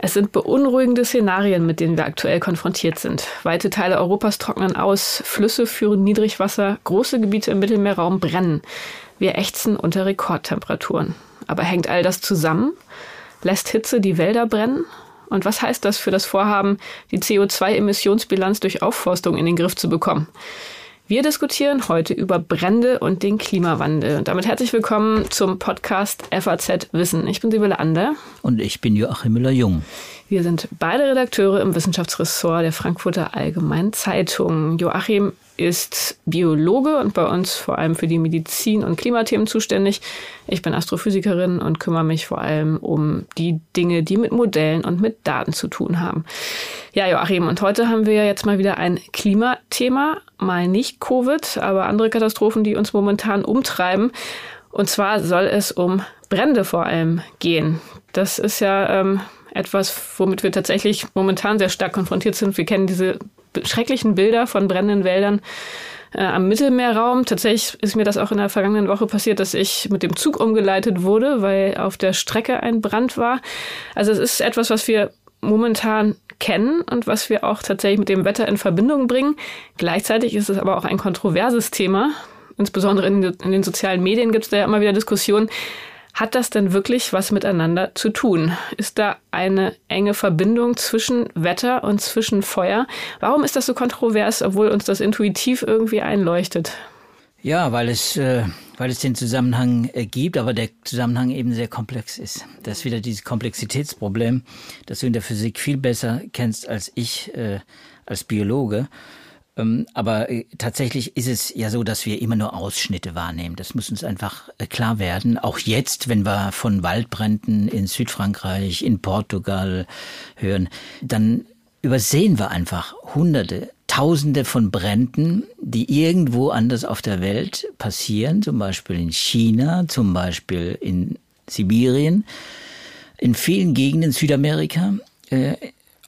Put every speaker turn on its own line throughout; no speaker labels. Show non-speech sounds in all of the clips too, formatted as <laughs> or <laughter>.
Es sind beunruhigende Szenarien, mit denen wir aktuell konfrontiert sind. Weite Teile Europas trocknen aus, Flüsse führen Niedrigwasser, große Gebiete im Mittelmeerraum brennen. Wir ächzen unter Rekordtemperaturen. Aber hängt all das zusammen? Lässt Hitze die Wälder brennen? Und was heißt das für das Vorhaben, die CO2-Emissionsbilanz durch Aufforstung in den Griff zu bekommen? Wir diskutieren heute über Brände und den Klimawandel. Und damit herzlich willkommen zum Podcast FAZ Wissen. Ich bin Sibylle Ander.
Und ich bin Joachim Müller-Jung.
Wir sind beide Redakteure im Wissenschaftsressort der Frankfurter Allgemeinen Zeitung. Joachim ist Biologe und bei uns vor allem für die Medizin- und Klimathemen zuständig. Ich bin Astrophysikerin und kümmere mich vor allem um die Dinge, die mit Modellen und mit Daten zu tun haben. Ja, Joachim, und heute haben wir jetzt mal wieder ein Klimathema, mal nicht Covid, aber andere Katastrophen, die uns momentan umtreiben. Und zwar soll es um Brände vor allem gehen. Das ist ja ähm, etwas, womit wir tatsächlich momentan sehr stark konfrontiert sind. Wir kennen diese schrecklichen Bilder von brennenden Wäldern äh, am Mittelmeerraum. Tatsächlich ist mir das auch in der vergangenen Woche passiert, dass ich mit dem Zug umgeleitet wurde, weil auf der Strecke ein Brand war. Also es ist etwas, was wir momentan kennen und was wir auch tatsächlich mit dem Wetter in Verbindung bringen. Gleichzeitig ist es aber auch ein kontroverses Thema. Insbesondere in, in den sozialen Medien gibt es da ja immer wieder Diskussionen, hat das denn wirklich was miteinander zu tun? Ist da eine enge Verbindung zwischen Wetter und zwischen Feuer? Warum ist das so kontrovers, obwohl uns das intuitiv irgendwie einleuchtet?
Ja, weil es, äh, weil es den Zusammenhang äh, gibt, aber der Zusammenhang eben sehr komplex ist. Das ist wieder dieses Komplexitätsproblem, das du in der Physik viel besser kennst als ich äh, als Biologe. Ähm, aber äh, tatsächlich ist es ja so, dass wir immer nur Ausschnitte wahrnehmen. Das muss uns einfach äh, klar werden. Auch jetzt, wenn wir von Waldbränden in Südfrankreich, in Portugal hören, dann übersehen wir einfach Hunderte, Tausende von Bränden, die irgendwo anders auf der Welt passieren, zum Beispiel in China, zum Beispiel in Sibirien, in vielen Gegenden Südamerika, äh,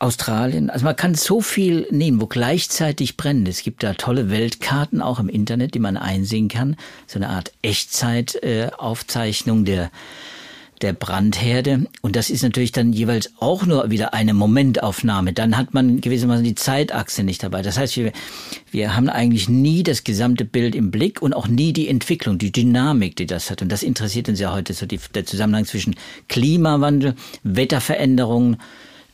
Australien. Also man kann so viel nehmen, wo gleichzeitig brennt. Es gibt da tolle Weltkarten auch im Internet, die man einsehen kann. So eine Art Echtzeitaufzeichnung äh, der der Brandherde. Und das ist natürlich dann jeweils auch nur wieder eine Momentaufnahme. Dann hat man gewissermaßen die Zeitachse nicht dabei. Das heißt, wir, wir haben eigentlich nie das gesamte Bild im Blick und auch nie die Entwicklung, die Dynamik, die das hat. Und das interessiert uns ja heute so die, der Zusammenhang zwischen Klimawandel, Wetterveränderungen,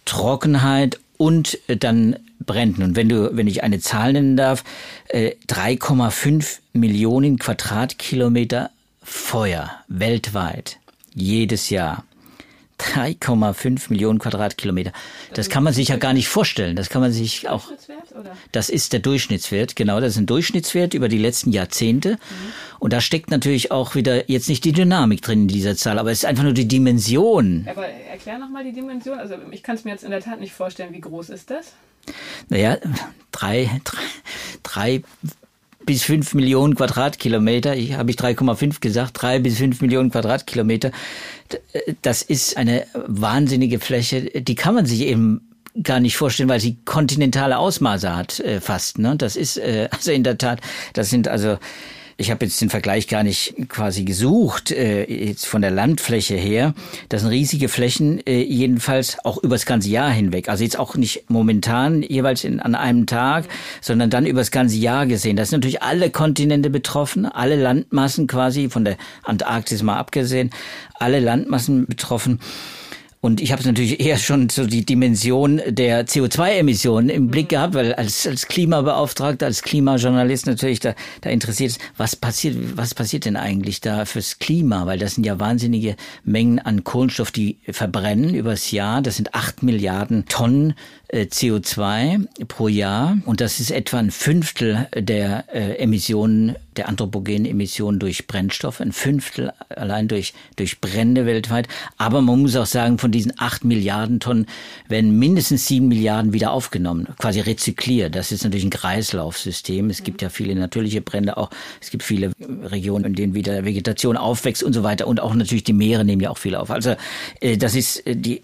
Trockenheit und äh, dann Bränden. Und wenn du, wenn ich eine Zahl nennen darf, 3,5 äh, Millionen Quadratkilometer Feuer weltweit jedes Jahr. 3,5 Millionen Quadratkilometer. Das kann man sich ja gar nicht vorstellen. Das kann man sich auch. Das ist der Durchschnittswert, genau. Das ist ein Durchschnittswert über die letzten Jahrzehnte. Mhm. Und da steckt natürlich auch wieder jetzt nicht die Dynamik drin in dieser Zahl, aber es ist einfach nur die Dimension.
Aber erklär nochmal die Dimension. Also ich kann es mir jetzt in der Tat nicht vorstellen. Wie groß ist das?
Naja, drei, drei, drei bis fünf Millionen Quadratkilometer. Ich habe ich 3,5 gesagt, drei bis fünf Millionen Quadratkilometer. Das ist eine wahnsinnige Fläche. Die kann man sich eben gar nicht vorstellen, weil sie kontinentale Ausmaße hat äh, fast. Ne? Das ist äh, <laughs> also in der Tat, das sind also ich habe jetzt den Vergleich gar nicht quasi gesucht, äh, jetzt von der Landfläche her. Das sind riesige Flächen, äh, jedenfalls auch übers ganze Jahr hinweg. Also jetzt auch nicht momentan jeweils in, an einem Tag, sondern dann übers ganze Jahr gesehen. Da sind natürlich alle Kontinente betroffen, alle Landmassen quasi, von der Antarktis mal abgesehen, alle Landmassen betroffen. Und ich habe es natürlich eher schon so die Dimension der CO2-Emissionen im Blick gehabt, weil als, als Klimabeauftragter, als Klimajournalist natürlich da, da interessiert ist, was passiert, was passiert denn eigentlich da fürs Klima? Weil das sind ja wahnsinnige Mengen an Kohlenstoff, die verbrennen übers Jahr. Das sind acht Milliarden Tonnen CO2 pro Jahr und das ist etwa ein Fünftel der äh, Emissionen, der anthropogenen Emissionen durch Brennstoffe, ein Fünftel allein durch, durch Brände weltweit. Aber man muss auch sagen, von diesen acht Milliarden Tonnen werden mindestens sieben Milliarden wieder aufgenommen, quasi rezykliert. Das ist natürlich ein Kreislaufsystem. Es gibt ja viele natürliche Brände auch. Es gibt viele Regionen, in denen wieder Vegetation aufwächst und so weiter. Und auch natürlich die Meere nehmen ja auch viel auf. Also äh, das ist die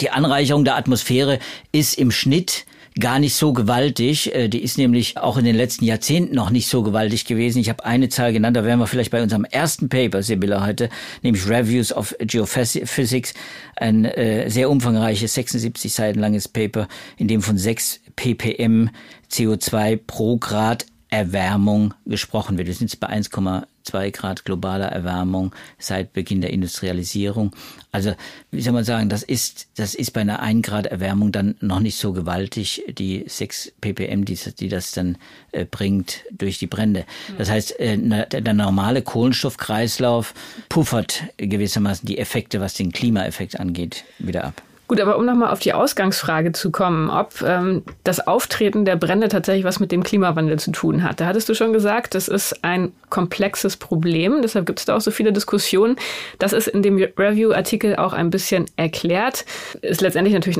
die Anreicherung der Atmosphäre ist im Schnitt gar nicht so gewaltig. Äh, die ist nämlich auch in den letzten Jahrzehnten noch nicht so gewaltig gewesen. Ich habe eine Zahl genannt, da wären wir vielleicht bei unserem ersten Paper, Sibylla, heute, nämlich Reviews of Geophysics, ein äh, sehr umfangreiches, 76 Seiten langes Paper, in dem von 6 ppm CO2 pro Grad Erwärmung gesprochen wird. Wir sind jetzt bei 1,2 Grad globaler Erwärmung seit Beginn der Industrialisierung. Also, wie soll man sagen, das ist, das ist bei einer 1 Grad Erwärmung dann noch nicht so gewaltig, die 6 ppm, die, die das dann äh, bringt durch die Brände. Das heißt, äh, der, der normale Kohlenstoffkreislauf puffert gewissermaßen die Effekte, was den Klimaeffekt angeht, wieder ab.
Gut, aber um nochmal auf die Ausgangsfrage zu kommen, ob ähm, das Auftreten der Brände tatsächlich was mit dem Klimawandel zu tun hat. Da hattest du schon gesagt, das ist ein komplexes Problem. Deshalb gibt es da auch so viele Diskussionen. Das ist in dem Review-Artikel auch ein bisschen erklärt. Ist letztendlich natürlich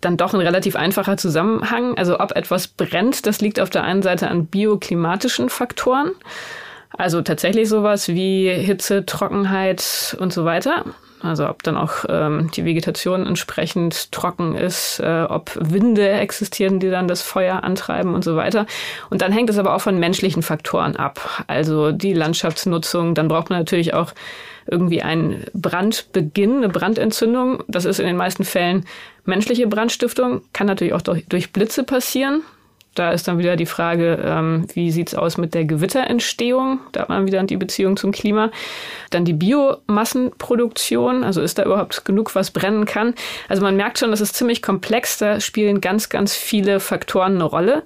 dann doch ein relativ einfacher Zusammenhang. Also ob etwas brennt, das liegt auf der einen Seite an bioklimatischen Faktoren. Also tatsächlich sowas wie Hitze, Trockenheit und so weiter. Also ob dann auch ähm, die Vegetation entsprechend trocken ist, äh, ob Winde existieren, die dann das Feuer antreiben und so weiter. Und dann hängt es aber auch von menschlichen Faktoren ab. Also die Landschaftsnutzung, dann braucht man natürlich auch irgendwie einen Brandbeginn, eine Brandentzündung. Das ist in den meisten Fällen menschliche Brandstiftung, kann natürlich auch durch, durch Blitze passieren. Da ist dann wieder die Frage, ähm, wie sieht's aus mit der Gewitterentstehung? Da hat man wieder die Beziehung zum Klima. Dann die Biomassenproduktion, also ist da überhaupt genug, was brennen kann? Also man merkt schon, das ist ziemlich komplex, da spielen ganz, ganz viele Faktoren eine Rolle.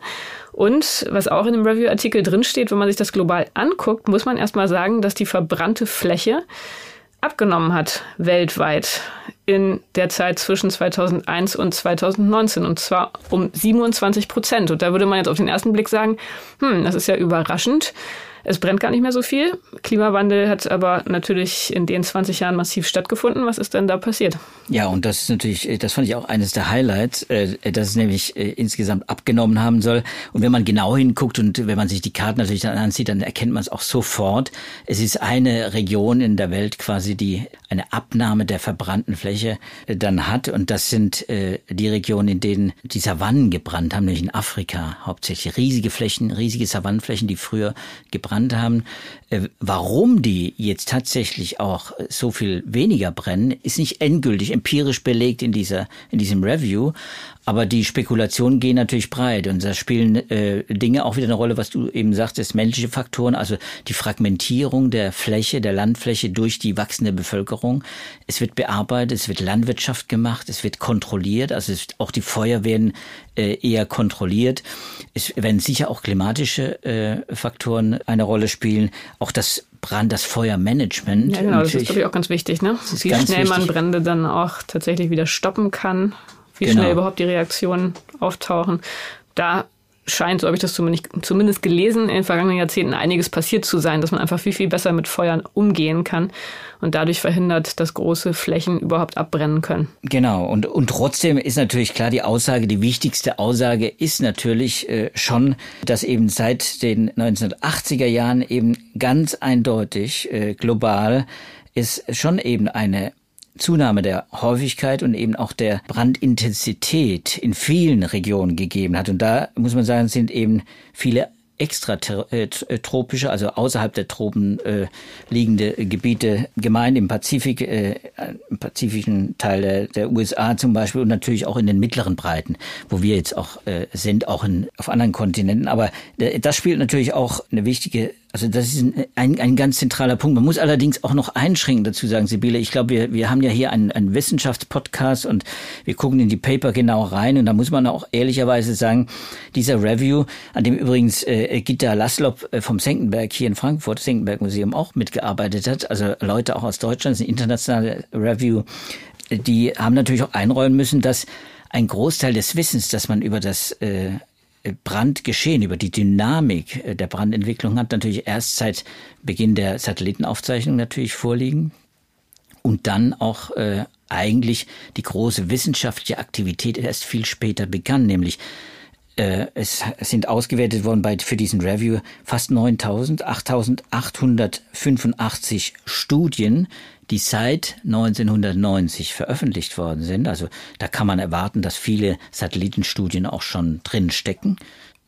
Und was auch in dem Review-Artikel drinsteht, wenn man sich das global anguckt, muss man erstmal sagen, dass die verbrannte Fläche abgenommen hat weltweit in der Zeit zwischen 2001 und 2019 und zwar um 27 Prozent. Und da würde man jetzt auf den ersten Blick sagen, hm, das ist ja überraschend. Es brennt gar nicht mehr so viel. Klimawandel hat aber natürlich in den 20 Jahren massiv stattgefunden. Was ist denn da passiert?
Ja, und das ist natürlich, das fand ich auch eines der Highlights, äh, dass es nämlich äh, insgesamt abgenommen haben soll. Und wenn man genau hinguckt und wenn man sich die Karten natürlich dann ansieht, dann erkennt man es auch sofort. Es ist eine Region in der Welt quasi, die eine Abnahme der verbrannten Fläche äh, dann hat. Und das sind die Regionen, in denen die Savannen gebrannt haben, nämlich in Afrika hauptsächlich. Riesige Flächen, riesige Savannenflächen, die früher gebrannt gebrannt haben. Äh, warum die jetzt tatsächlich auch so viel weniger brennen, ist nicht endgültig empirisch belegt in dieser in diesem Review, aber die Spekulationen gehen natürlich breit und da spielen äh, Dinge auch wieder eine Rolle, was du eben sagtest, menschliche Faktoren, also die Fragmentierung der Fläche, der Landfläche durch die wachsende Bevölkerung. Es wird bearbeitet, es wird Landwirtschaft gemacht, es wird kontrolliert, also es, auch die Feuer werden äh, eher kontrolliert. Es werden sicher auch klimatische äh, Faktoren eine Rolle spielen. Auch das Brand, das Feuermanagement.
Ja, genau, das ist, glaube ich, auch ganz wichtig, ne? Wie schnell man Brände dann auch tatsächlich wieder stoppen kann wie genau. schnell überhaupt die Reaktionen auftauchen. Da scheint, so habe ich das zumindest, zumindest gelesen, in den vergangenen Jahrzehnten einiges passiert zu sein, dass man einfach viel, viel besser mit Feuern umgehen kann und dadurch verhindert, dass große Flächen überhaupt abbrennen können.
Genau, und, und trotzdem ist natürlich klar, die Aussage, die wichtigste Aussage ist natürlich äh, schon, dass eben seit den 1980er Jahren eben ganz eindeutig äh, global es schon eben eine Zunahme der Häufigkeit und eben auch der Brandintensität in vielen Regionen gegeben hat. Und da muss man sagen, sind eben viele extratropische, äh, also außerhalb der Tropen äh, liegende Gebiete gemeint, im Pazifik, äh, im pazifischen Teil der, der, USA zum Beispiel und natürlich auch in den mittleren Breiten, wo wir jetzt auch äh, sind, auch in, auf anderen Kontinenten. Aber äh, das spielt natürlich auch eine wichtige also das ist ein, ein ganz zentraler Punkt. Man muss allerdings auch noch einschränken dazu sagen, Sibylle. Ich glaube, wir, wir haben ja hier einen, einen Wissenschaftspodcast und wir gucken in die Paper genau rein. Und da muss man auch ehrlicherweise sagen, dieser Review, an dem übrigens äh, Gitta Laslop äh, vom Senckenberg hier in Frankfurt, Senckenberg Museum auch mitgearbeitet hat, also Leute auch aus Deutschland, das ist ein internationaler Review, die haben natürlich auch einräumen müssen, dass ein Großteil des Wissens, das man über das äh, Brandgeschehen, über die Dynamik äh, der Brandentwicklung hat natürlich erst seit Beginn der Satellitenaufzeichnung natürlich vorliegen. Und dann auch äh, eigentlich die große wissenschaftliche Aktivität erst viel später begann, nämlich äh, es sind ausgewertet worden bei, für diesen Review fast 9000, 8885 Studien, die seit 1990 veröffentlicht worden sind. Also da kann man erwarten, dass viele Satellitenstudien auch schon drin stecken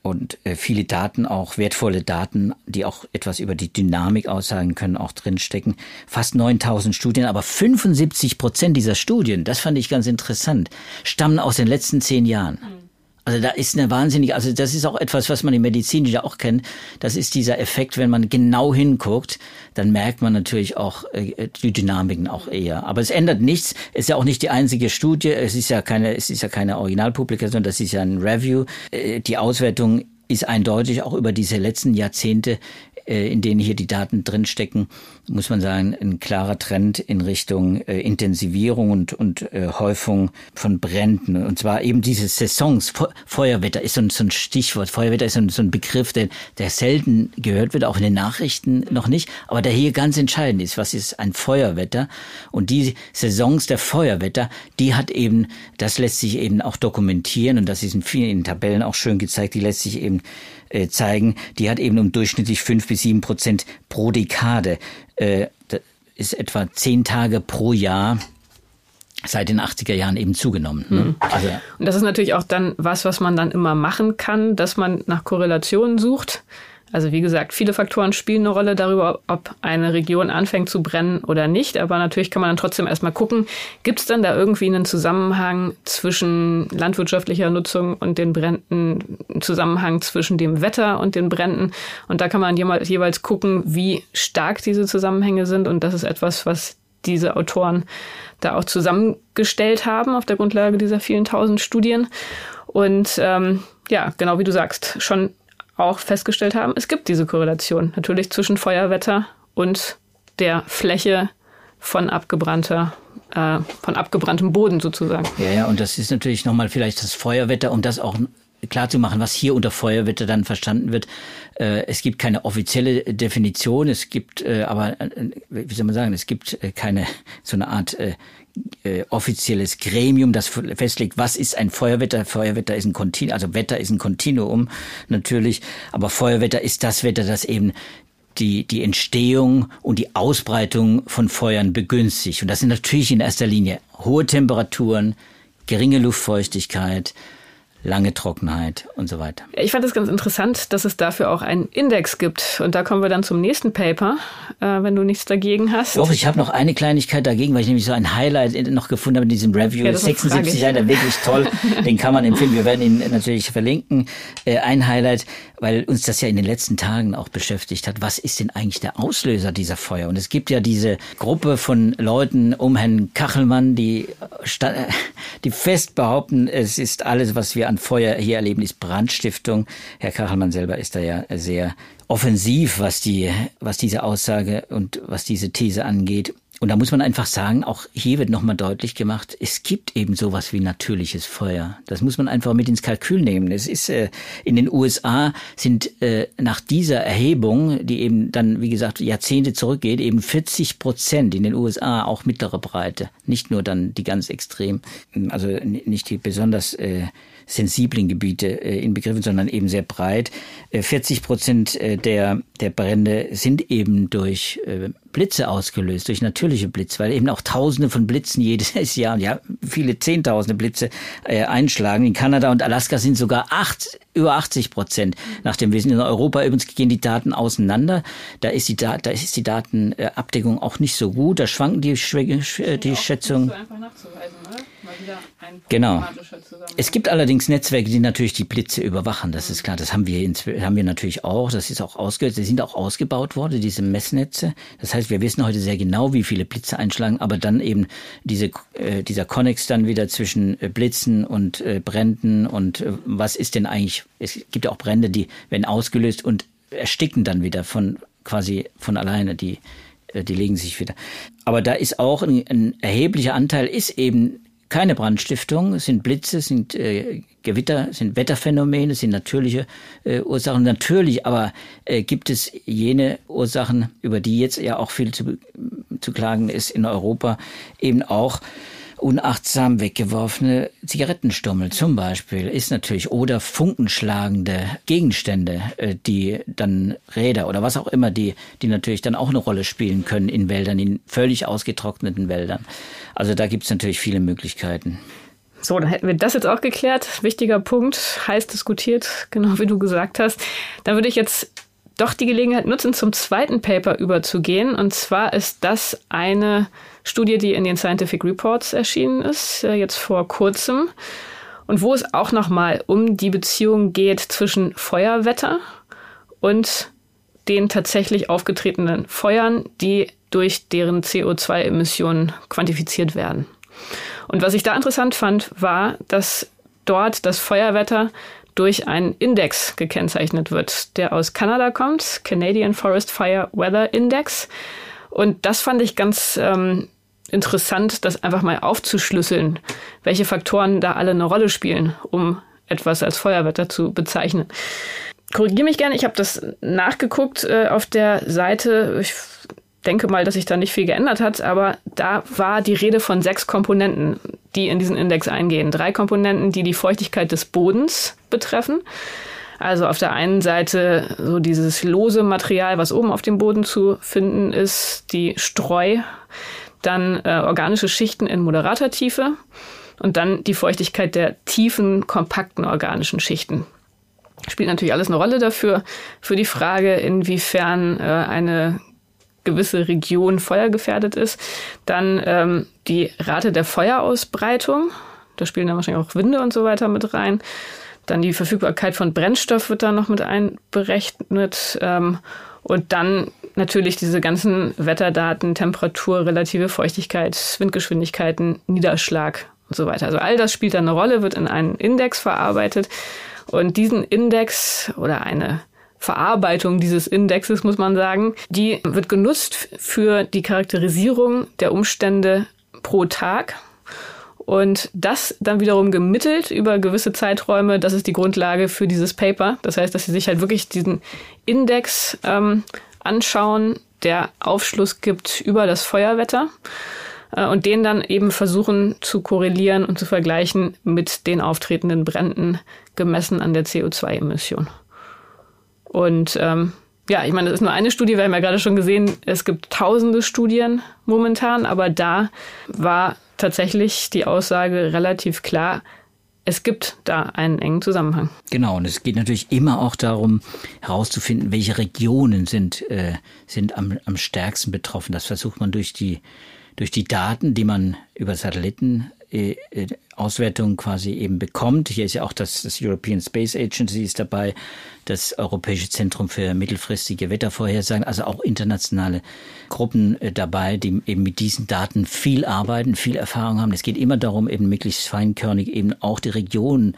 und äh, viele Daten, auch wertvolle Daten, die auch etwas über die Dynamik aussagen können, auch drinstecken. Fast 9000 Studien, aber 75 Prozent dieser Studien, das fand ich ganz interessant, stammen aus den letzten zehn Jahren. Mhm. Also da ist eine wahnsinnige, also das ist auch etwas, was man in Medizin ja auch kennt. Das ist dieser Effekt, wenn man genau hinguckt, dann merkt man natürlich auch äh, die Dynamiken auch eher. Aber es ändert nichts. Es ist ja auch nicht die einzige Studie. Es ist ja keine, es ist ja keine Originalpublikation. Das ist ja ein Review. Äh, die Auswertung ist eindeutig auch über diese letzten Jahrzehnte in denen hier die Daten drinstecken, muss man sagen, ein klarer Trend in Richtung äh, Intensivierung und, und äh, Häufung von Bränden. Und zwar eben diese Saisons. Feuerwetter ist so ein, so ein Stichwort. Feuerwetter ist so ein, so ein Begriff, der, der selten gehört wird, auch in den Nachrichten noch nicht, aber der hier ganz entscheidend ist. Was ist ein Feuerwetter? Und die Saisons der Feuerwetter, die hat eben, das lässt sich eben auch dokumentieren und das ist in vielen Tabellen auch schön gezeigt, die lässt sich eben äh, zeigen, die hat eben um durchschnittlich fünf bis sieben Prozent pro Dekade. Äh, das ist etwa zehn Tage pro Jahr seit den 80er Jahren eben zugenommen. Ne?
Mhm. Also, und das ist natürlich auch dann was, was man dann immer machen kann, dass man nach Korrelationen sucht. Also wie gesagt, viele Faktoren spielen eine Rolle darüber, ob eine Region anfängt zu brennen oder nicht. Aber natürlich kann man dann trotzdem erstmal gucken, gibt es dann da irgendwie einen Zusammenhang zwischen landwirtschaftlicher Nutzung und den Bränden, einen Zusammenhang zwischen dem Wetter und den Bränden. Und da kann man jeweils gucken, wie stark diese Zusammenhänge sind. Und das ist etwas, was diese Autoren da auch zusammengestellt haben auf der Grundlage dieser vielen tausend Studien. Und ähm, ja, genau wie du sagst, schon auch festgestellt haben, es gibt diese Korrelation natürlich zwischen Feuerwetter und der Fläche von abgebrannter äh, von abgebranntem Boden sozusagen.
Ja, ja, und das ist natürlich nochmal vielleicht das Feuerwetter, um das auch klar zu machen, was hier unter Feuerwetter dann verstanden wird. Äh, es gibt keine offizielle Definition, es gibt äh, aber, wie soll man sagen, es gibt keine so eine Art äh, offizielles Gremium, das festlegt, was ist ein Feuerwetter. Feuerwetter ist ein Kontinuum, also Wetter ist ein Kontinuum natürlich, aber Feuerwetter ist das Wetter, das eben die, die Entstehung und die Ausbreitung von Feuern begünstigt. Und das sind natürlich in erster Linie hohe Temperaturen, geringe Luftfeuchtigkeit, lange Trockenheit und so weiter.
Ich fand es ganz interessant, dass es dafür auch einen Index gibt. Und da kommen wir dann zum nächsten Paper, äh, wenn du nichts dagegen hast.
Doch, ich habe noch eine Kleinigkeit dagegen, weil ich nämlich so ein Highlight noch gefunden habe in diesem Review. Ja, 76 Seiten, wirklich toll. <laughs> Den kann man empfehlen. Wir werden ihn natürlich verlinken. Äh, ein Highlight, weil uns das ja in den letzten Tagen auch beschäftigt hat. Was ist denn eigentlich der Auslöser dieser Feuer? Und es gibt ja diese Gruppe von Leuten um Herrn Kachelmann, die, <laughs> die fest behaupten, es ist alles, was wir an Feuer hier erleben, ist Brandstiftung. Herr Kachelmann selber ist da ja sehr offensiv, was die, was diese Aussage und was diese These angeht. Und da muss man einfach sagen, auch hier wird nochmal deutlich gemacht, es gibt eben sowas wie natürliches Feuer. Das muss man einfach mit ins Kalkül nehmen. Es ist äh, in den USA sind äh, nach dieser Erhebung, die eben dann, wie gesagt, Jahrzehnte zurückgeht, eben 40 Prozent in den USA auch mittlere Breite. Nicht nur dann die ganz extrem, also nicht die besonders äh, sensiblen Gebiete äh, inbegriffen, sondern eben sehr breit. Äh, 40 Prozent äh, der, der Brände sind eben durch äh, Blitze ausgelöst, durch natürliche Blitze, weil eben auch Tausende von Blitzen jedes Jahr, ja, viele Zehntausende Blitze äh, einschlagen. In Kanada und Alaska sind sogar acht, über 80 Prozent nach dem Wissen. In Europa übrigens gehen die Daten auseinander. Da ist die, da, da ist die Datenabdeckung auch nicht so gut. Da schwanken die, die, die Schätzungen. So einfach nachzuweisen, oder? Genau. Es gibt allerdings Netzwerke, die natürlich die Blitze überwachen. Das ist klar. Das haben wir, haben wir natürlich auch. Das ist auch ausge, die sind auch ausgebaut worden, diese Messnetze. Das heißt, wir wissen heute sehr genau, wie viele Blitze einschlagen, aber dann eben diese, äh, dieser Connex dann wieder zwischen äh, Blitzen und äh, Bränden und äh, was ist denn eigentlich, es gibt ja auch Brände, die werden ausgelöst und ersticken dann wieder von, quasi von alleine, die, äh, die legen sich wieder. Aber da ist auch ein, ein erheblicher Anteil ist eben keine Brandstiftung, es sind Blitze, sind äh, Gewitter, sind Wetterphänomene, sind natürliche äh, Ursachen. Natürlich aber äh, gibt es jene Ursachen, über die jetzt ja auch viel zu, zu klagen ist in Europa, eben auch unachtsam weggeworfene Zigarettenstummel zum Beispiel ist natürlich oder funkenschlagende Gegenstände, äh, die dann Räder oder was auch immer, die, die natürlich dann auch eine Rolle spielen können in Wäldern, in völlig ausgetrockneten Wäldern. Also da gibt es natürlich viele Möglichkeiten.
So, dann hätten wir das jetzt auch geklärt. Wichtiger Punkt, heiß diskutiert, genau wie du gesagt hast. Dann würde ich jetzt doch die Gelegenheit nutzen, zum zweiten Paper überzugehen. Und zwar ist das eine Studie, die in den Scientific Reports erschienen ist, äh, jetzt vor kurzem. Und wo es auch nochmal um die Beziehung geht zwischen Feuerwetter und den tatsächlich aufgetretenen Feuern, die durch deren CO2-Emissionen quantifiziert werden. Und was ich da interessant fand, war, dass dort das Feuerwetter durch einen Index gekennzeichnet wird, der aus Kanada kommt, Canadian Forest Fire Weather Index. Und das fand ich ganz ähm, interessant, das einfach mal aufzuschlüsseln, welche Faktoren da alle eine Rolle spielen, um etwas als Feuerwetter zu bezeichnen. Korrigiere mich gerne, ich habe das nachgeguckt äh, auf der Seite. Ich denke mal, dass sich da nicht viel geändert hat, aber da war die Rede von sechs Komponenten, die in diesen Index eingehen. Drei Komponenten, die die Feuchtigkeit des Bodens betreffen. Also auf der einen Seite so dieses lose Material, was oben auf dem Boden zu finden ist, die Streu, dann äh, organische Schichten in moderater Tiefe und dann die Feuchtigkeit der tiefen, kompakten organischen Schichten. Spielt natürlich alles eine Rolle dafür, für die Frage, inwiefern äh, eine gewisse Region feuergefährdet ist. Dann ähm, die Rate der Feuerausbreitung. Da spielen dann wahrscheinlich auch Winde und so weiter mit rein. Dann die Verfügbarkeit von Brennstoff wird da noch mit einberechnet. Ähm, und dann natürlich diese ganzen Wetterdaten, Temperatur, relative Feuchtigkeit, Windgeschwindigkeiten, Niederschlag und so weiter. Also all das spielt da eine Rolle, wird in einen Index verarbeitet. Und diesen Index oder eine Verarbeitung dieses Indexes, muss man sagen, die wird genutzt für die Charakterisierung der Umstände pro Tag. Und das dann wiederum gemittelt über gewisse Zeiträume, das ist die Grundlage für dieses Paper. Das heißt, dass sie sich halt wirklich diesen Index ähm, anschauen, der Aufschluss gibt über das Feuerwetter äh, und den dann eben versuchen zu korrelieren und zu vergleichen mit den auftretenden Bränden gemessen an der CO2-Emission. Und ähm, ja, ich meine, das ist nur eine Studie, wir haben ja gerade schon gesehen, es gibt tausende Studien momentan, aber da war tatsächlich die Aussage relativ klar, es gibt da einen engen Zusammenhang.
Genau, und es geht natürlich immer auch darum, herauszufinden, welche Regionen sind, äh, sind am, am stärksten betroffen. Das versucht man durch die, durch die Daten, die man über Satelliten äh, äh, Auswertung quasi eben bekommt. Hier ist ja auch das, das European Space Agency ist dabei, das Europäische Zentrum für mittelfristige Wettervorhersagen, also auch internationale Gruppen äh, dabei, die eben mit diesen Daten viel arbeiten, viel Erfahrung haben. Es geht immer darum, eben möglichst feinkörnig eben auch die Regionen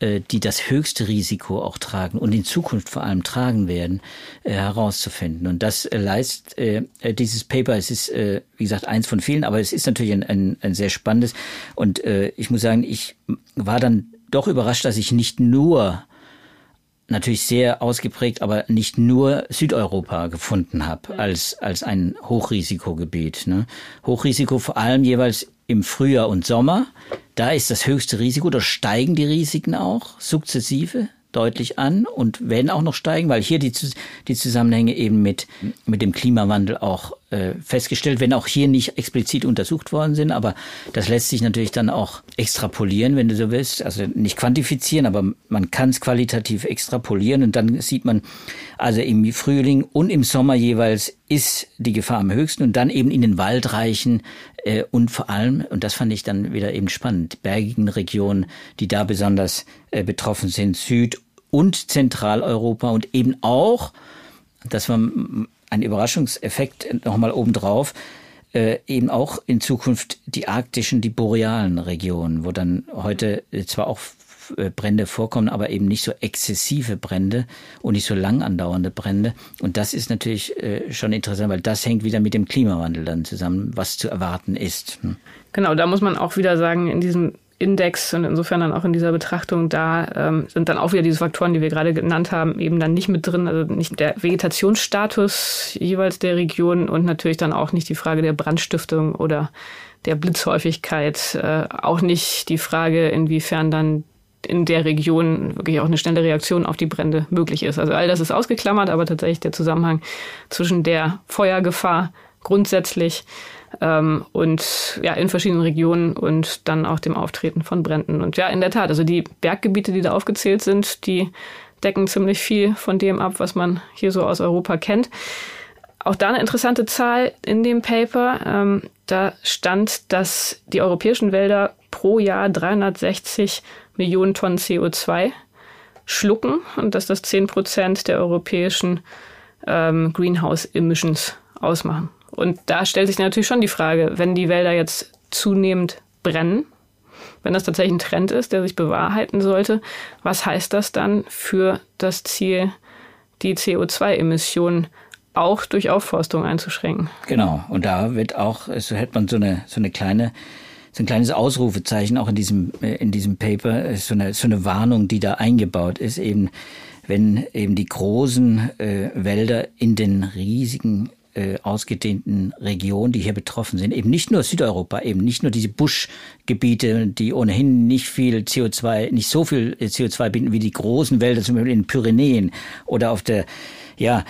die das höchste Risiko auch tragen und in Zukunft vor allem tragen werden, äh, herauszufinden. Und das äh, leistet äh, dieses Paper. Es ist, äh, wie gesagt, eins von vielen, aber es ist natürlich ein, ein, ein sehr spannendes. Und äh, ich muss sagen, ich war dann doch überrascht, dass ich nicht nur natürlich sehr ausgeprägt, aber nicht nur Südeuropa gefunden habe als, als ein Hochrisikogebiet. Ne? Hochrisiko vor allem jeweils im Frühjahr und Sommer. Da ist das höchste Risiko, da steigen die Risiken auch sukzessive deutlich an und werden auch noch steigen, weil hier die, die Zusammenhänge eben mit, mit dem Klimawandel auch äh, festgestellt, wenn auch hier nicht explizit untersucht worden sind, aber das lässt sich natürlich dann auch extrapolieren, wenn du so willst, also nicht quantifizieren, aber man kann es qualitativ extrapolieren. Und dann sieht man, also im Frühling und im Sommer jeweils ist die Gefahr am höchsten und dann eben in den Waldreichen äh, und vor allem, und das fand ich dann wieder eben spannend, bergigen Regionen, die da besonders äh, betroffen sind, Süd- und Zentraleuropa und eben auch, das war ein Überraschungseffekt nochmal obendrauf, äh, eben auch in Zukunft die arktischen, die borealen Regionen, wo dann heute zwar auch äh, Brände vorkommen, aber eben nicht so exzessive Brände und nicht so lang andauernde Brände. Und das ist natürlich äh, schon interessant, weil das hängt wieder mit dem Klimawandel dann zusammen, was zu erwarten ist. Hm.
Genau, da muss man auch wieder sagen, in diesem Index und insofern dann auch in dieser Betrachtung da ähm, sind dann auch wieder diese Faktoren, die wir gerade genannt haben, eben dann nicht mit drin, also nicht der Vegetationsstatus jeweils der Region und natürlich dann auch nicht die Frage der Brandstiftung oder der Blitzhäufigkeit, äh, auch nicht die Frage, inwiefern dann in der Region wirklich auch eine schnelle Reaktion auf die Brände möglich ist. Also all das ist ausgeklammert, aber tatsächlich der Zusammenhang zwischen der Feuergefahr grundsätzlich ähm, und ja in verschiedenen Regionen und dann auch dem Auftreten von Bränden. Und ja, in der Tat, also die Berggebiete, die da aufgezählt sind, die decken ziemlich viel von dem ab, was man hier so aus Europa kennt. Auch da eine interessante Zahl in dem Paper. Ähm, da stand, dass die europäischen Wälder pro Jahr 360 Millionen Tonnen CO2 schlucken und dass das 10 Prozent der europäischen ähm, Greenhouse Emissions ausmachen. Und da stellt sich natürlich schon die Frage, wenn die Wälder jetzt zunehmend brennen, wenn das tatsächlich ein Trend ist, der sich bewahrheiten sollte, was heißt das dann für das Ziel, die CO2-Emissionen auch durch Aufforstung einzuschränken?
Genau. Und da wird auch, so hätte man so eine, so eine kleine so ein kleines Ausrufezeichen auch in diesem, äh, in diesem Paper, so eine, so eine Warnung, die da eingebaut ist, eben wenn eben die großen äh, Wälder in den riesigen äh, ausgedehnten Regionen, die hier betroffen sind, eben nicht nur Südeuropa, eben nicht nur diese Buschgebiete, die ohnehin nicht viel CO2, nicht so viel CO2 binden wie die großen Wälder, zum Beispiel in den Pyrenäen oder auf der, ja, äh,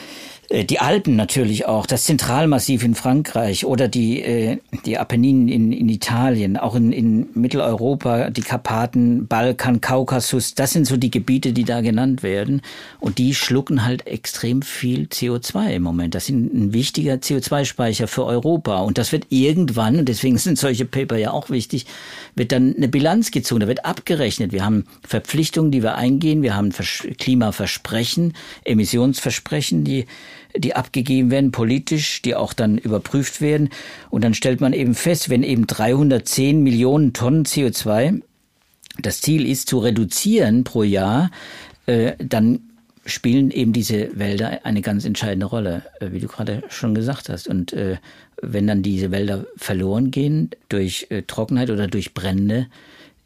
die Alpen natürlich auch, das Zentralmassiv in Frankreich oder die, äh, die Apenninen in, in Italien, auch in, in Mitteleuropa, die Karpaten, Balkan, Kaukasus, das sind so die Gebiete, die da genannt werden. Und die schlucken halt extrem viel CO2 im Moment. Das sind ein wichtiger CO2-Speicher für Europa. Und das wird irgendwann, und deswegen sind solche Paper ja auch wichtig, wird dann eine Bilanz gezogen, da wird abgerechnet. Wir haben Verpflichtungen, die wir eingehen, wir haben Klimaversprechen, Emissionsversprechen, die die abgegeben werden, politisch, die auch dann überprüft werden. Und dann stellt man eben fest, wenn eben 310 Millionen Tonnen CO2 das Ziel ist zu reduzieren pro Jahr, äh, dann spielen eben diese Wälder eine ganz entscheidende Rolle, äh, wie du gerade schon gesagt hast. Und äh, wenn dann diese Wälder verloren gehen durch Trockenheit oder durch Brände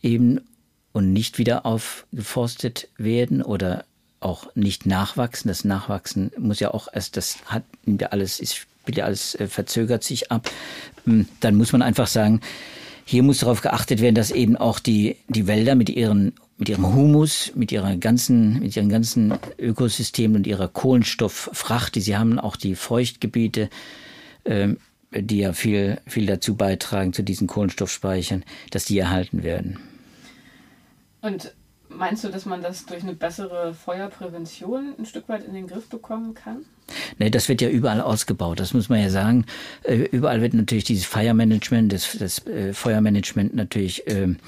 eben und nicht wieder aufgeforstet werden oder auch nicht nachwachsen. Das Nachwachsen muss ja auch erst, das hat ja alles, ist, ja alles äh, verzögert sich ab. Hm, dann muss man einfach sagen, hier muss darauf geachtet werden, dass eben auch die, die Wälder mit ihren mit ihrem Humus, mit ihrer ganzen, mit ihren ganzen Ökosystemen und ihrer Kohlenstofffracht, die sie haben, auch die Feuchtgebiete, ähm, die ja viel, viel dazu beitragen zu diesen Kohlenstoffspeichern, dass die erhalten werden.
Und Meinst du, dass man das durch eine bessere Feuerprävention ein Stück weit in den Griff bekommen kann?
Nee, das wird ja überall ausgebaut, das muss man ja sagen. Äh, überall wird natürlich dieses Fire-Management, das, das äh, Feuermanagement natürlich ähm,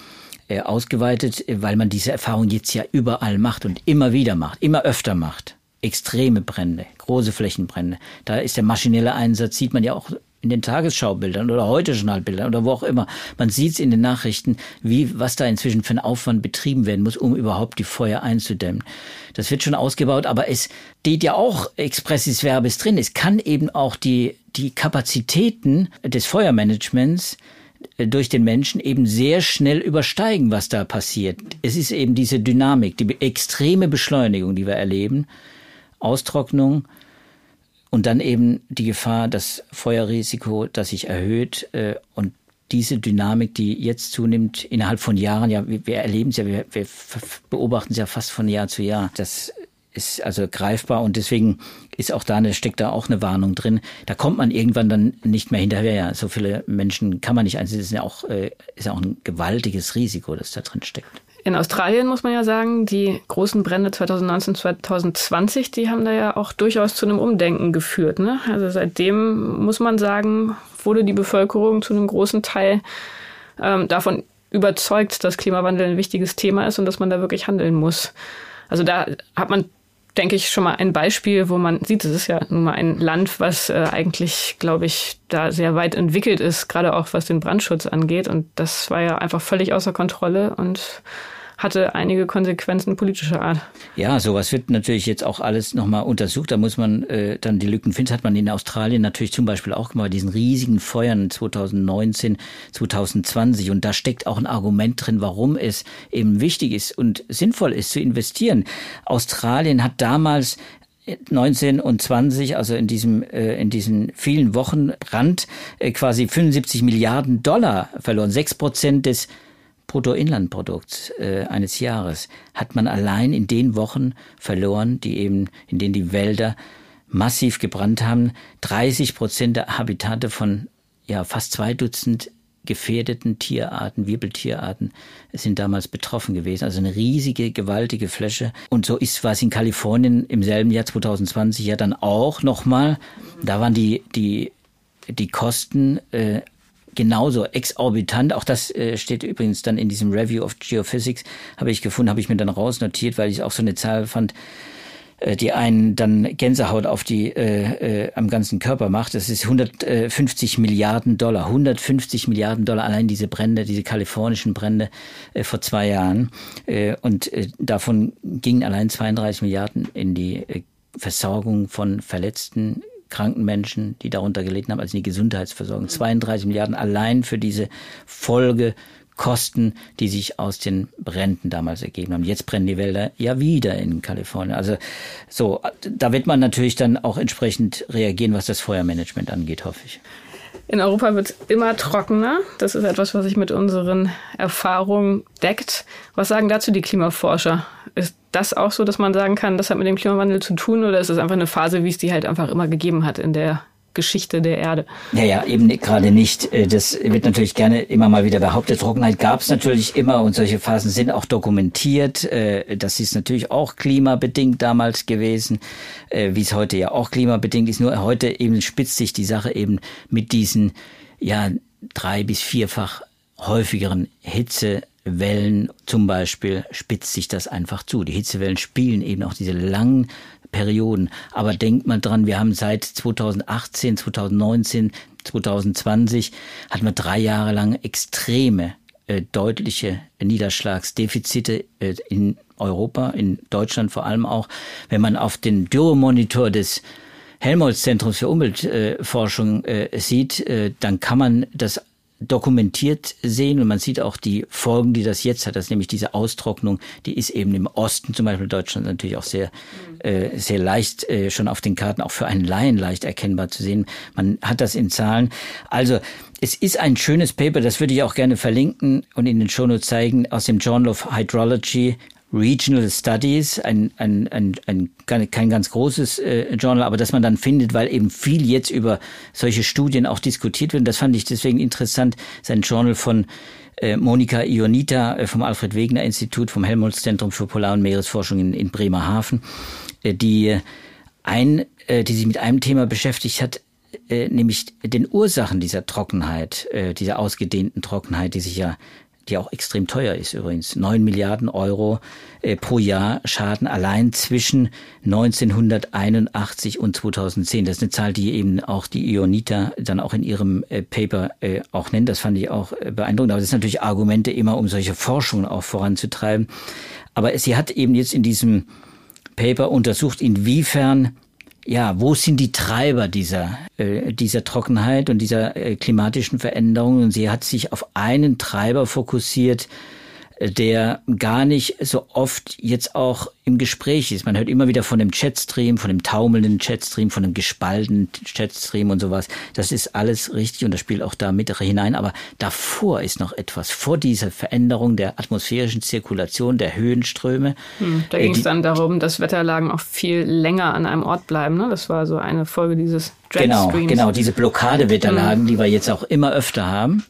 äh, ausgeweitet, weil man diese Erfahrung jetzt ja überall macht und immer wieder macht, immer öfter macht. Extreme Brände, große Flächenbrände. Da ist der maschinelle Einsatz, sieht man ja auch in den Tagesschaubildern oder heute Journalbildern oder wo auch immer. Man sieht es in den Nachrichten, wie, was da inzwischen für ein Aufwand betrieben werden muss, um überhaupt die Feuer einzudämmen. Das wird schon ausgebaut, aber es steht ja auch expressis verbis drin. Es kann eben auch die, die Kapazitäten des Feuermanagements äh, durch den Menschen eben sehr schnell übersteigen, was da passiert. Es ist eben diese Dynamik, die extreme Beschleunigung, die wir erleben. Austrocknung, und dann eben die Gefahr, das Feuerrisiko, das sich erhöht äh, und diese Dynamik, die jetzt zunimmt, innerhalb von Jahren, ja, wir, wir erleben es ja, wir, wir beobachten es ja fast von Jahr zu Jahr. Das ist also greifbar und deswegen ist auch da eine, steckt da auch eine Warnung drin. Da kommt man irgendwann dann nicht mehr hinterher. So viele Menschen kann man nicht einsetzen. Das ist ja auch, äh, ist ja auch ein gewaltiges Risiko, das da drin steckt.
In Australien muss man ja sagen, die großen Brände 2019, 2020, die haben da ja auch durchaus zu einem Umdenken geführt. Ne? Also seitdem muss man sagen, wurde die Bevölkerung zu einem großen Teil ähm, davon überzeugt, dass Klimawandel ein wichtiges Thema ist und dass man da wirklich handeln muss. Also da hat man, denke ich, schon mal ein Beispiel, wo man sieht, es ist ja nun mal ein Land, was äh, eigentlich, glaube ich, da sehr weit entwickelt ist, gerade auch was den Brandschutz angeht. Und das war ja einfach völlig außer Kontrolle und hatte einige Konsequenzen politischer Art.
Ja, sowas wird natürlich jetzt auch alles nochmal untersucht. Da muss man äh, dann die Lücken finden. Hat man in Australien natürlich zum Beispiel auch gemacht, diesen riesigen Feuern 2019, 2020. Und da steckt auch ein Argument drin, warum es eben wichtig ist und sinnvoll ist zu investieren. Australien hat damals 19 und 20, also in diesem äh, in diesen vielen Wochen Brand äh, quasi 75 Milliarden Dollar verloren, sechs Prozent des Bruttoinlandprodukts äh, eines Jahres hat man allein in den Wochen verloren, die eben in denen die Wälder massiv gebrannt haben. 30 Prozent der Habitate von ja fast zwei Dutzend gefährdeten Tierarten, Wirbeltierarten sind damals betroffen gewesen. Also eine riesige, gewaltige Fläche. Und so ist was in Kalifornien im selben Jahr 2020 ja dann auch nochmal. Da waren die, die, die Kosten äh, genauso exorbitant. Auch das äh, steht übrigens dann in diesem Review of Geophysics, habe ich gefunden, habe ich mir dann rausnotiert, weil ich auch so eine Zahl fand, äh, die einen dann Gänsehaut auf die äh, äh, am ganzen Körper macht. Das ist 150 Milliarden Dollar, 150 Milliarden Dollar allein diese Brände, diese kalifornischen Brände äh, vor zwei Jahren. Äh, und äh, davon gingen allein 32 Milliarden in die äh, Versorgung von verletzten kranken Menschen, die darunter gelitten haben, also in die Gesundheitsversorgung. 32 Milliarden allein für diese Folge Kosten, die sich aus den Bränden damals ergeben haben. Jetzt brennen die Wälder ja wieder in Kalifornien. Also so, da wird man natürlich dann auch entsprechend reagieren, was das Feuermanagement angeht, hoffe ich.
In Europa wird immer trockener. Das ist etwas, was sich mit unseren Erfahrungen deckt. Was sagen dazu die Klimaforscher? Ist das auch so, dass man sagen kann, das hat mit dem Klimawandel zu tun oder ist es einfach eine Phase, wie es die halt einfach immer gegeben hat in der Geschichte der Erde.
Naja, eben gerade nicht. Äh, das wird natürlich gerne immer mal wieder behauptet. Trockenheit gab es natürlich immer und solche Phasen sind auch dokumentiert. Äh, das ist natürlich auch klimabedingt damals gewesen, äh, wie es heute ja auch klimabedingt ist. Nur heute eben spitzt sich die Sache eben mit diesen ja drei bis vierfach häufigeren Hitzewellen zum Beispiel spitzt sich das einfach zu. Die Hitzewellen spielen eben auch diese langen Perioden. Aber denkt mal dran, wir haben seit 2018, 2019, 2020 hatten wir drei Jahre lang extreme, äh, deutliche Niederschlagsdefizite äh, in Europa, in Deutschland vor allem auch. Wenn man auf den Dürremonitor des Helmholtz-Zentrums für Umweltforschung äh, sieht, äh, dann kann man das dokumentiert sehen und man sieht auch die Folgen, die das jetzt hat, dass nämlich diese Austrocknung, die ist eben im Osten zum Beispiel Deutschland natürlich auch sehr, äh, sehr leicht äh, schon auf den Karten, auch für einen Laien leicht erkennbar zu sehen. Man hat das in Zahlen. Also es ist ein schönes Paper, das würde ich auch gerne verlinken und in den Shownotes zeigen, aus dem Journal of Hydrology Regional Studies, ein, ein, ein, ein kein ganz großes äh, Journal, aber dass man dann findet, weil eben viel jetzt über solche Studien auch diskutiert wird. Das fand ich deswegen interessant. Sein Journal von äh, Monika Ionita äh, vom Alfred Wegener Institut, vom Helmholtz Zentrum für Polar- und Meeresforschung in, in Bremerhaven, äh, die ein, äh, die sich mit einem Thema beschäftigt hat, äh, nämlich den Ursachen dieser Trockenheit, äh, dieser ausgedehnten Trockenheit, die sich ja die auch extrem teuer ist übrigens. Neun Milliarden Euro äh, pro Jahr Schaden allein zwischen 1981 und 2010. Das ist eine Zahl, die eben auch die Ionita dann auch in ihrem äh, Paper äh, auch nennt. Das fand ich auch äh, beeindruckend. Aber das sind natürlich Argumente immer, um solche Forschungen auch voranzutreiben. Aber sie hat eben jetzt in diesem Paper untersucht, inwiefern ja, wo sind die Treiber dieser, äh, dieser Trockenheit und dieser äh, klimatischen Veränderungen? Und sie hat sich auf einen Treiber fokussiert, der gar nicht so oft jetzt auch im Gespräch ist. Man hört immer wieder von dem Chatstream, von dem taumelnden Chatstream, von dem gespaltenen Chatstream und sowas. Das ist alles richtig und das spielt auch da mit hinein. Aber davor ist noch etwas. Vor dieser Veränderung der atmosphärischen Zirkulation, der Höhenströme.
Hm, da ging es äh, dann darum, dass Wetterlagen auch viel länger an einem Ort bleiben. Ne? Das war so eine Folge dieses
Genau, genau, diese Blockadewetterlagen, hm. die wir jetzt auch immer öfter haben.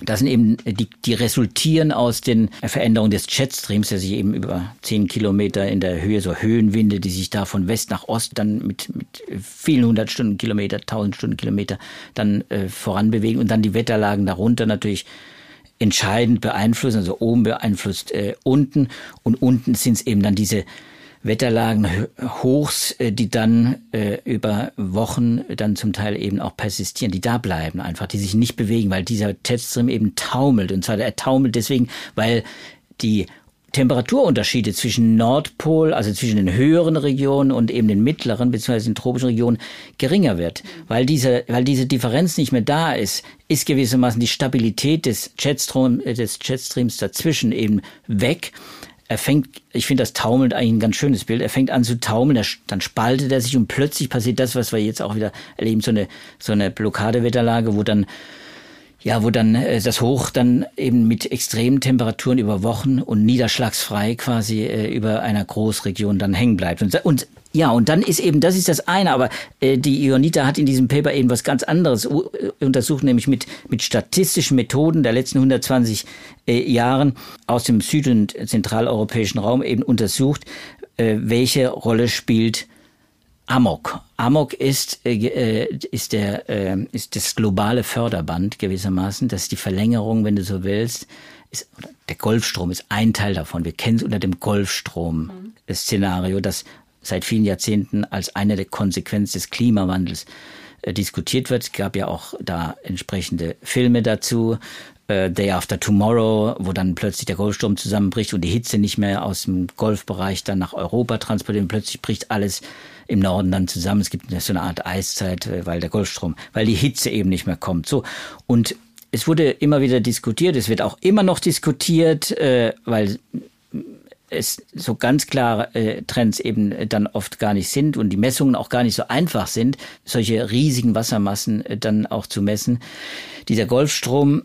Das sind eben die, die resultieren aus den Veränderungen des Jetstreams, der sich eben über zehn Kilometer in der Höhe, so Höhenwinde, die sich da von West nach Ost dann mit, mit vielen hundert Stundenkilometer, tausend Stundenkilometer dann äh, voranbewegen und dann die Wetterlagen darunter natürlich entscheidend beeinflussen, also oben beeinflusst äh, unten und unten sind es eben dann diese Wetterlagen Hochs, äh, die dann äh, über Wochen dann zum Teil eben auch persistieren, die da bleiben einfach, die sich nicht bewegen, weil dieser Jetstream eben taumelt. Und zwar er taumelt deswegen, weil die Temperaturunterschiede zwischen Nordpol, also zwischen den höheren Regionen und eben den mittleren bzw. den tropischen Regionen geringer wird. Weil diese, weil diese Differenz nicht mehr da ist, ist gewissermaßen die Stabilität des Jetstream, äh, des Jetstreams dazwischen eben weg. Er fängt, ich finde das taumelt eigentlich ein ganz schönes Bild. Er fängt an zu taumeln, dann spaltet er sich und plötzlich passiert das, was wir jetzt auch wieder erleben, so eine, so eine Blockadewetterlage, wo dann ja, wo dann äh, das Hoch dann eben mit extremen Temperaturen über Wochen und niederschlagsfrei quasi äh, über einer Großregion dann hängen bleibt. Und, und ja, und dann ist eben, das ist das eine, aber äh, die Ionita hat in diesem Paper eben was ganz anderes äh, untersucht, nämlich mit, mit statistischen Methoden der letzten 120 äh, Jahren aus dem süd- und zentraleuropäischen Raum eben untersucht, äh, welche Rolle spielt Amok. Amok ist, äh, äh, ist, der, äh, ist das globale Förderband gewissermaßen. Das ist die Verlängerung, wenn du so willst. Ist, der Golfstrom ist ein Teil davon. Wir kennen es unter dem Golfstrom-Szenario, das seit vielen Jahrzehnten als eine der Konsequenzen des Klimawandels äh, diskutiert wird. Es gab ja auch da entsprechende Filme dazu. Äh, Day After Tomorrow, wo dann plötzlich der Golfstrom zusammenbricht und die Hitze nicht mehr aus dem Golfbereich dann nach Europa transportiert und plötzlich bricht alles im Norden dann zusammen. Es gibt so eine Art Eiszeit, äh, weil der Golfstrom, weil die Hitze eben nicht mehr kommt. So und es wurde immer wieder diskutiert. Es wird auch immer noch diskutiert, weil es so ganz klare äh, Trends eben dann oft gar nicht sind und die Messungen auch gar nicht so einfach sind, solche riesigen Wassermassen äh, dann auch zu messen. Dieser Golfstrom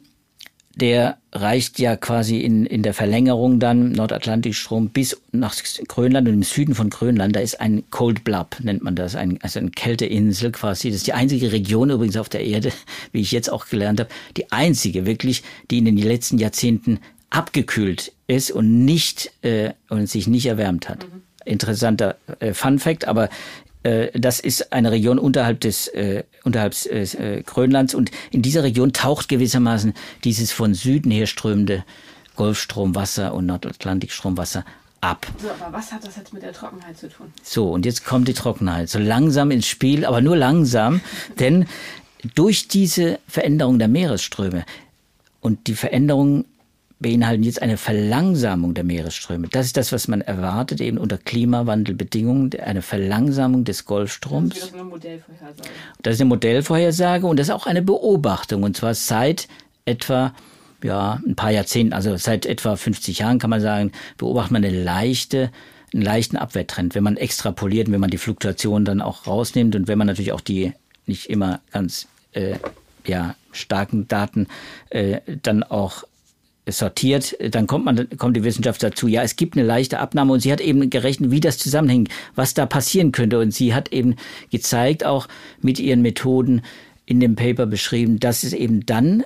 der reicht ja quasi in, in der Verlängerung dann Nordatlantikstrom bis nach Grönland und im Süden von Grönland. Da ist ein Cold Blub, nennt man das, ein, also eine Kälteinsel quasi. Das ist die einzige Region übrigens auf der Erde, <laughs> wie ich jetzt auch gelernt habe, die einzige wirklich, die in den letzten Jahrzehnten abgekühlt ist und nicht äh, und sich nicht erwärmt hat. Mhm. Interessanter äh, Fun Fact, aber äh, das ist eine Region unterhalb des äh, unterhalb äh, Grönlands und in dieser Region taucht gewissermaßen dieses von Süden her strömende Golfstromwasser und Nordatlantikstromwasser ab.
So, aber was hat das jetzt mit der Trockenheit zu tun?
So, und jetzt kommt die Trockenheit so langsam ins Spiel, aber nur langsam, <laughs> denn durch diese Veränderung der Meeresströme und die Veränderung beinhalten jetzt eine Verlangsamung der Meeresströme. Das ist das, was man erwartet, eben unter Klimawandelbedingungen, eine Verlangsamung des Golfstroms. Das ist eine Modellvorhersage. Das ist eine Modellvorhersage und das ist auch eine Beobachtung, und zwar seit etwa ja, ein paar Jahrzehnten, also seit etwa 50 Jahren kann man sagen, beobachtet man eine leichte, einen leichten Abwärtstrend, wenn man extrapoliert, wenn man die Fluktuation dann auch rausnimmt und wenn man natürlich auch die nicht immer ganz äh, ja, starken Daten äh, dann auch sortiert, dann kommt man, kommt die Wissenschaft dazu, ja, es gibt eine leichte Abnahme und sie hat eben gerechnet, wie das zusammenhängt, was da passieren könnte. Und sie hat eben gezeigt, auch mit ihren Methoden in dem Paper beschrieben, dass es eben dann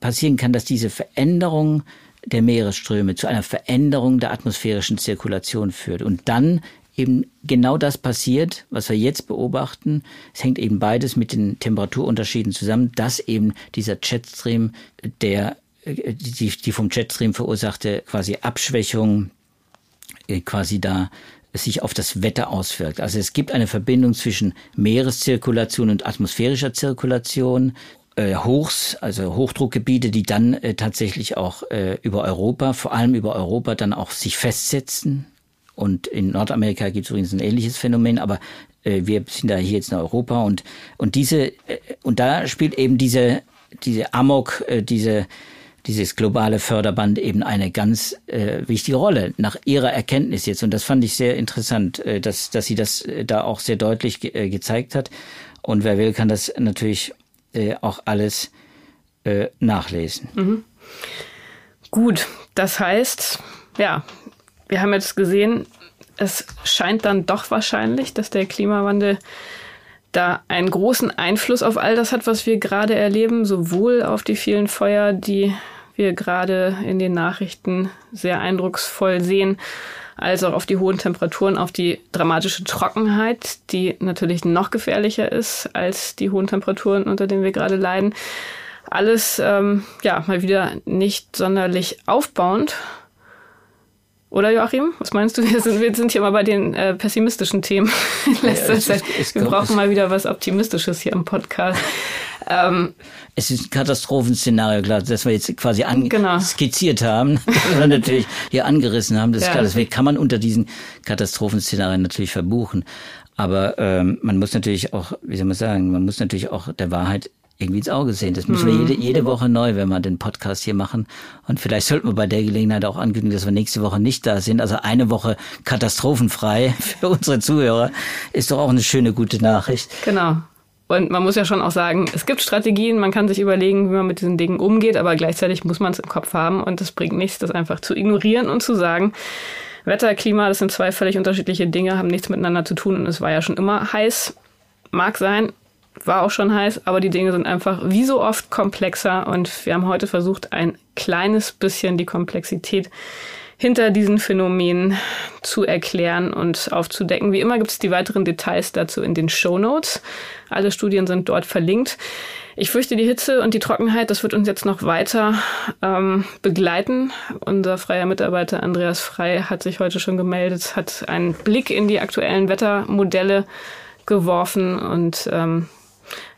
passieren kann, dass diese Veränderung der Meeresströme zu einer Veränderung der atmosphärischen Zirkulation führt. Und dann eben genau das passiert, was wir jetzt beobachten. Es hängt eben beides mit den Temperaturunterschieden zusammen, dass eben dieser Jetstream, der die, die vom Jetstream verursachte quasi Abschwächung äh, quasi da sich auf das Wetter auswirkt. Also es gibt eine Verbindung zwischen Meereszirkulation und atmosphärischer Zirkulation. Äh, Hochs, also Hochdruckgebiete, die dann äh, tatsächlich auch äh, über Europa, vor allem über Europa, dann auch sich festsetzen. Und in Nordamerika gibt es übrigens ein ähnliches Phänomen, aber äh, wir sind da hier jetzt in Europa und und diese äh, und da spielt eben diese diese Amok, äh, diese dieses globale Förderband eben eine ganz äh, wichtige Rolle nach ihrer Erkenntnis jetzt. Und das fand ich sehr interessant, äh, dass, dass sie das äh, da auch sehr deutlich ge äh, gezeigt hat. Und wer will, kann das natürlich äh, auch alles äh, nachlesen.
Mhm. Gut, das heißt, ja, wir haben jetzt gesehen, es scheint dann doch wahrscheinlich, dass der Klimawandel da einen großen Einfluss auf all das hat, was wir gerade erleben, sowohl auf die vielen Feuer, die wir gerade in den Nachrichten sehr eindrucksvoll sehen, als auch auf die hohen Temperaturen, auf die dramatische Trockenheit, die natürlich noch gefährlicher ist als die hohen Temperaturen, unter denen wir gerade leiden. Alles ähm, ja mal wieder nicht sonderlich aufbauend. Oder Joachim, was meinst du? Wir sind, wir sind hier mal bei den äh, pessimistischen Themen in letzter ja, Zeit. Ist, wir brauchen mal wieder was Optimistisches hier im Podcast.
Ähm, es ist ein Katastrophenszenario, klar, das wir jetzt quasi an genau. skizziert haben, <laughs> das wir natürlich hier angerissen haben. Das ja. ist klar, deswegen kann man unter diesen Katastrophenszenarien natürlich verbuchen. Aber ähm, man muss natürlich auch, wie soll man sagen, man muss natürlich auch der Wahrheit irgendwie ins Auge sehen. Das müssen wir jede, jede Woche neu, wenn wir den Podcast hier machen. Und vielleicht sollten wir bei der Gelegenheit auch ankündigen, dass wir nächste Woche nicht da sind. Also eine Woche katastrophenfrei <laughs> für unsere Zuhörer ist doch auch eine schöne, gute Nachricht.
Genau. Und man muss ja schon auch sagen, es gibt Strategien, man kann sich überlegen, wie man mit diesen Dingen umgeht, aber gleichzeitig muss man es im Kopf haben und es bringt nichts, das einfach zu ignorieren und zu sagen, Wetter, Klima, das sind zwei völlig unterschiedliche Dinge, haben nichts miteinander zu tun und es war ja schon immer heiß. Mag sein, war auch schon heiß, aber die Dinge sind einfach wie so oft komplexer und wir haben heute versucht, ein kleines bisschen die Komplexität hinter diesen Phänomenen zu erklären und aufzudecken. Wie immer gibt es die weiteren Details dazu in den Show Notes. Alle Studien sind dort verlinkt. Ich fürchte, die Hitze und die Trockenheit, das wird uns jetzt noch weiter ähm, begleiten. Unser freier Mitarbeiter Andreas Frei hat sich heute schon gemeldet, hat einen Blick in die aktuellen Wettermodelle geworfen und ähm,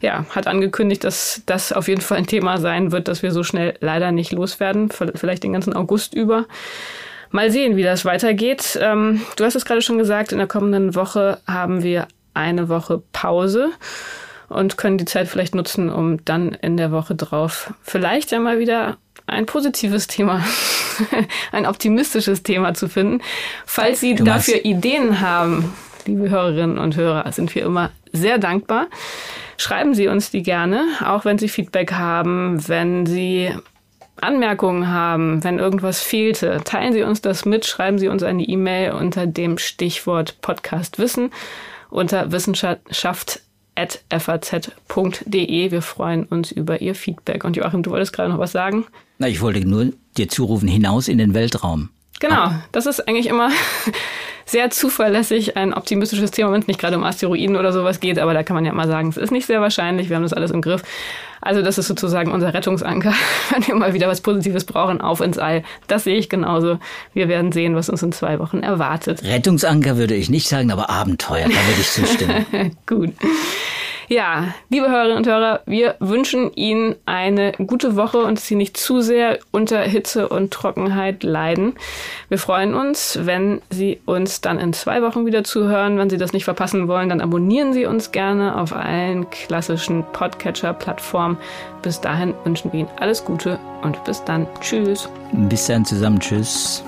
ja, hat angekündigt, dass das auf jeden Fall ein Thema sein wird, dass wir so schnell leider nicht loswerden, vielleicht den ganzen August über. Mal sehen, wie das weitergeht. Ähm, du hast es gerade schon gesagt, in der kommenden Woche haben wir eine Woche Pause und können die Zeit vielleicht nutzen, um dann in der Woche drauf vielleicht ja mal wieder ein positives Thema, <laughs> ein optimistisches Thema zu finden. Falls Sie dafür Ideen haben, liebe Hörerinnen und Hörer, sind wir immer sehr dankbar. Schreiben Sie uns die gerne, auch wenn Sie Feedback haben, wenn Sie Anmerkungen haben, wenn irgendwas fehlte. Teilen Sie uns das mit, schreiben Sie uns eine E-Mail unter dem Stichwort Podcast Wissen unter wissenschaft.faz.de. Wir freuen uns über Ihr Feedback. Und Joachim, du wolltest gerade noch was sagen?
Na, ich wollte nur dir zurufen, hinaus in den Weltraum.
Genau, das ist eigentlich immer <laughs> sehr zuverlässig ein optimistisches Thema, wenn es nicht gerade um Asteroiden oder sowas geht, aber da kann man ja mal sagen, es ist nicht sehr wahrscheinlich, wir haben das alles im Griff. Also das ist sozusagen unser Rettungsanker, <laughs> wenn wir mal wieder was Positives brauchen, auf ins All. Das sehe ich genauso. Wir werden sehen, was uns in zwei Wochen erwartet.
Rettungsanker würde ich nicht sagen, aber Abenteuer, da würde ich zustimmen. <laughs>
Gut. Ja, liebe Hörerinnen und Hörer, wir wünschen Ihnen eine gute Woche und dass Sie nicht zu sehr unter Hitze und Trockenheit leiden. Wir freuen uns, wenn Sie uns dann in zwei Wochen wieder zuhören. Wenn Sie das nicht verpassen wollen, dann abonnieren Sie uns gerne auf allen klassischen Podcatcher-Plattformen. Bis dahin wünschen wir Ihnen alles Gute und bis dann. Tschüss.
Bis dann zusammen. Tschüss.